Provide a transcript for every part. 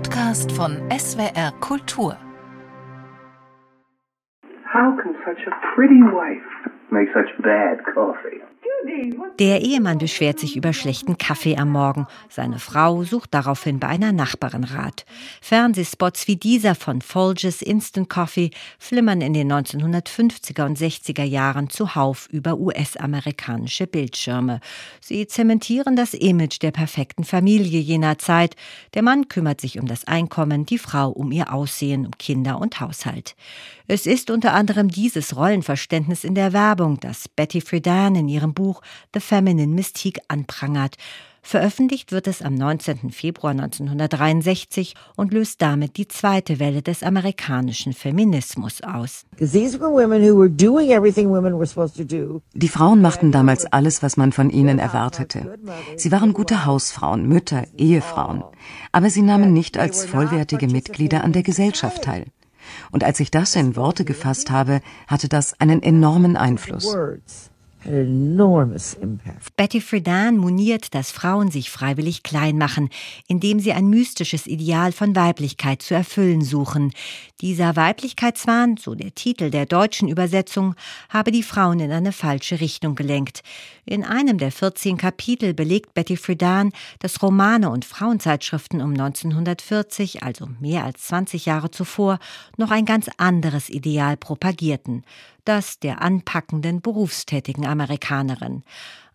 Podcast von SWR Kultur. How can such a pretty wife make such bad coffee? Der Ehemann beschwert sich über schlechten Kaffee am Morgen. Seine Frau sucht daraufhin bei einer Nachbarin Rat. Fernsehspots wie dieser von Folgers Instant Coffee flimmern in den 1950er und 60er Jahren zuhauf über US-amerikanische Bildschirme. Sie zementieren das Image der perfekten Familie jener Zeit. Der Mann kümmert sich um das Einkommen, die Frau um ihr Aussehen, um Kinder und Haushalt. Es ist unter anderem dieses Rollenverständnis in der Werbung, das Betty Friedan in ihrem Buch The Feminine Mystique anprangert. Veröffentlicht wird es am 19. Februar 1963 und löst damit die zweite Welle des amerikanischen Feminismus aus. Die Frauen machten damals alles, was man von ihnen erwartete. Sie waren gute Hausfrauen, Mütter, Ehefrauen. Aber sie nahmen nicht als vollwertige Mitglieder an der Gesellschaft teil. Und als ich das in Worte gefasst habe, hatte das einen enormen Einfluss. Betty Friedan moniert, dass Frauen sich freiwillig klein machen, indem sie ein mystisches Ideal von Weiblichkeit zu erfüllen suchen. Dieser Weiblichkeitswahn, so der Titel der deutschen Übersetzung, habe die Frauen in eine falsche Richtung gelenkt. In einem der 14 Kapitel belegt Betty Friedan, dass Romane und Frauenzeitschriften um 1940, also mehr als 20 Jahre zuvor, noch ein ganz anderes Ideal propagierten das der anpackenden berufstätigen Amerikanerin.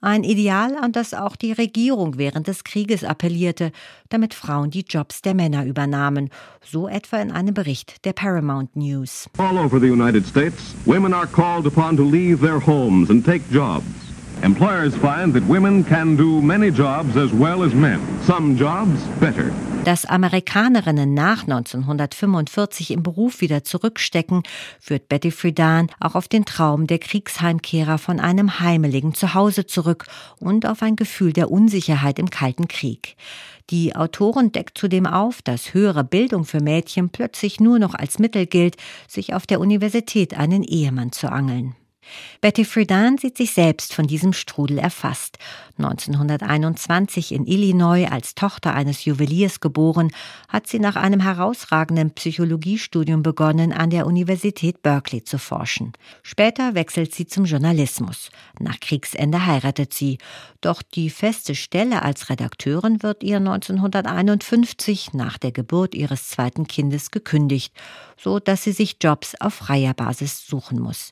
Ein Ideal, an das auch die Regierung während des Krieges appellierte, damit Frauen die Jobs der Männer übernahmen, so etwa in einem Bericht der Paramount News. All over the United States, women are called upon to leave their homes and take jobs. Employers find that women can do many jobs as well as men, some jobs better. Dass Amerikanerinnen nach 1945 im Beruf wieder zurückstecken, führt Betty Friedan auch auf den Traum der Kriegsheimkehrer von einem heimeligen Zuhause zurück und auf ein Gefühl der Unsicherheit im Kalten Krieg. Die Autorin deckt zudem auf, dass höhere Bildung für Mädchen plötzlich nur noch als Mittel gilt, sich auf der Universität einen Ehemann zu angeln. Betty Friedan sieht sich selbst von diesem Strudel erfasst. 1921 in Illinois als Tochter eines Juweliers geboren, hat sie nach einem herausragenden Psychologiestudium begonnen, an der Universität Berkeley zu forschen. Später wechselt sie zum Journalismus. Nach Kriegsende heiratet sie. Doch die feste Stelle als Redakteurin wird ihr 1951 nach der Geburt ihres zweiten Kindes gekündigt, so dass sie sich Jobs auf freier Basis suchen muss.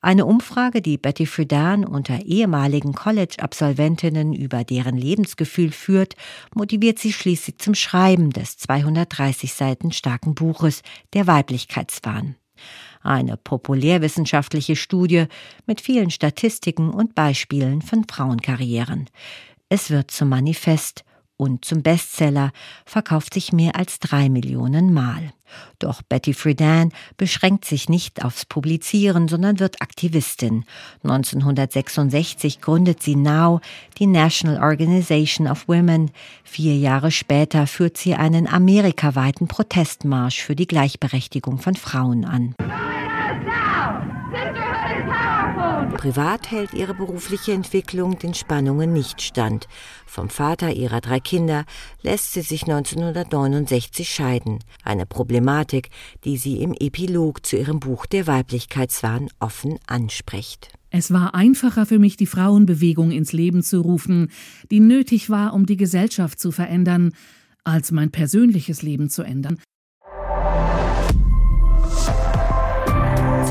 Eine Umfrage, die Betty Friedan unter ehemaligen College-Absolventinnen über deren Lebensgefühl führt, motiviert sie schließlich zum Schreiben des 230 Seiten starken Buches Der Weiblichkeitswahn. Eine populärwissenschaftliche Studie mit vielen Statistiken und Beispielen von Frauenkarrieren. Es wird zum Manifest und zum Bestseller, verkauft sich mehr als drei Millionen Mal. Doch Betty Friedan beschränkt sich nicht aufs Publizieren, sondern wird Aktivistin. 1966 gründet sie NOW, die National Organization of Women. Vier Jahre später führt sie einen amerikaweiten Protestmarsch für die Gleichberechtigung von Frauen an. Privat hält ihre berufliche Entwicklung den Spannungen nicht stand. Vom Vater ihrer drei Kinder lässt sie sich 1969 scheiden. Eine Problematik, die sie im Epilog zu ihrem Buch Der Weiblichkeitswahn offen anspricht. Es war einfacher für mich, die Frauenbewegung ins Leben zu rufen, die nötig war, um die Gesellschaft zu verändern, als mein persönliches Leben zu ändern.